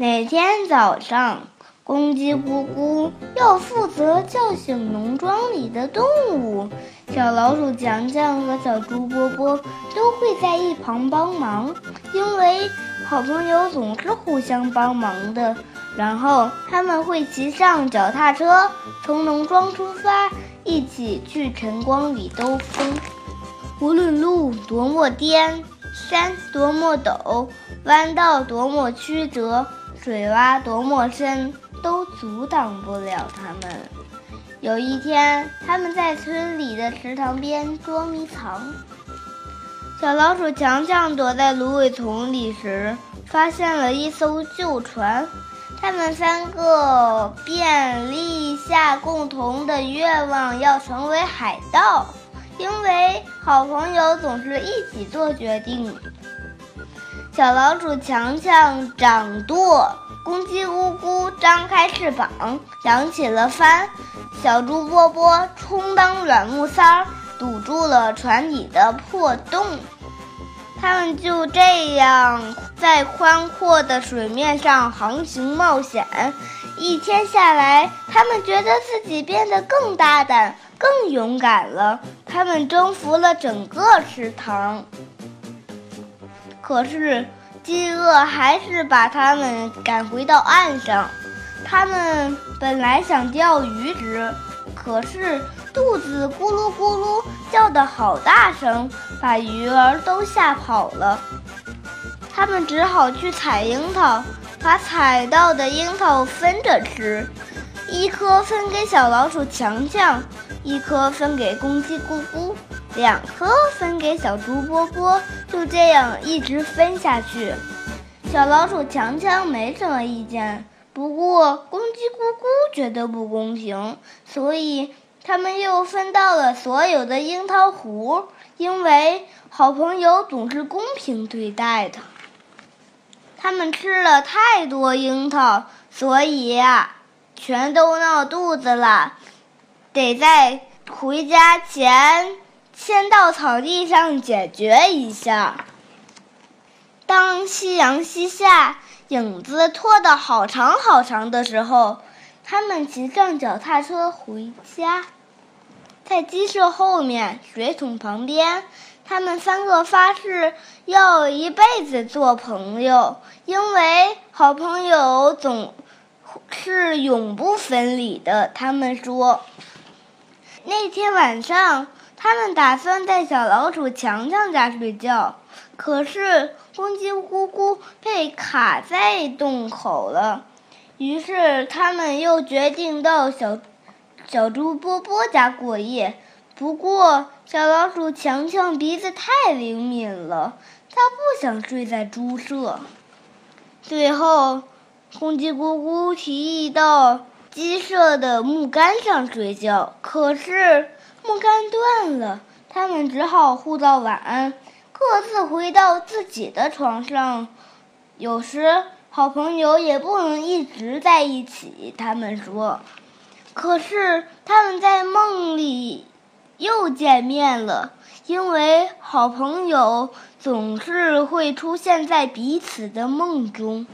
每天早上，公鸡咕咕要负责叫醒农庄里的动物，小老鼠强强和小猪波波都会在一旁帮忙，因为好朋友总是互相帮忙的。然后他们会骑上脚踏车，从农庄出发，一起去晨光里兜风。无论路多么颠，山多么陡，弯道多么曲折。水洼多么深，都阻挡不了他们。有一天，他们在村里的池塘边捉迷藏。小老鼠强强躲在芦苇丛里时，发现了一艘旧船。他们三个便立下共同的愿望，要成为海盗，因为好朋友总是一起做决定。小老鼠强强掌舵，公鸡咕咕张开翅膀扬起了帆，小猪波波充当软木塞儿，堵住了船底的破洞。他们就这样在宽阔的水面上航行冒险。一天下来，他们觉得自己变得更大胆、更勇敢了。他们征服了整个池塘。可是，饥饿还是把他们赶回到岸上。他们本来想钓鱼吃，可是肚子咕噜咕噜叫得好大声，把鱼儿都吓跑了。他们只好去采樱桃，把采到的樱桃分着吃，一颗分给小老鼠强强，一颗分给公鸡咕咕。两颗分给小猪波波，就这样一直分下去。小老鼠强强没什么意见，不过公鸡咕咕觉得不公平，所以他们又分到了所有的樱桃核。因为好朋友总是公平对待的。他们吃了太多樱桃，所以呀，全都闹肚子了，得在回家前。先到草地上解决一下。当夕阳西下，影子拖得好长好长的时候，他们骑上脚踏车回家。在鸡舍后面水桶旁边，他们三个发誓要一辈子做朋友，因为好朋友总是永不分离的。他们说，那天晚上。他们打算在小老鼠强强家睡觉，可是公鸡咕咕被卡在洞口了。于是他们又决定到小小猪波波家过夜。不过小老鼠强强鼻子太灵敏了，他不想睡在猪舍。最后，公鸡咕咕提议到鸡舍的木杆上睡觉，可是。木杆断了，他们只好互道晚安，各自回到自己的床上。有时，好朋友也不能一直在一起。他们说，可是他们在梦里又见面了，因为好朋友总是会出现在彼此的梦中。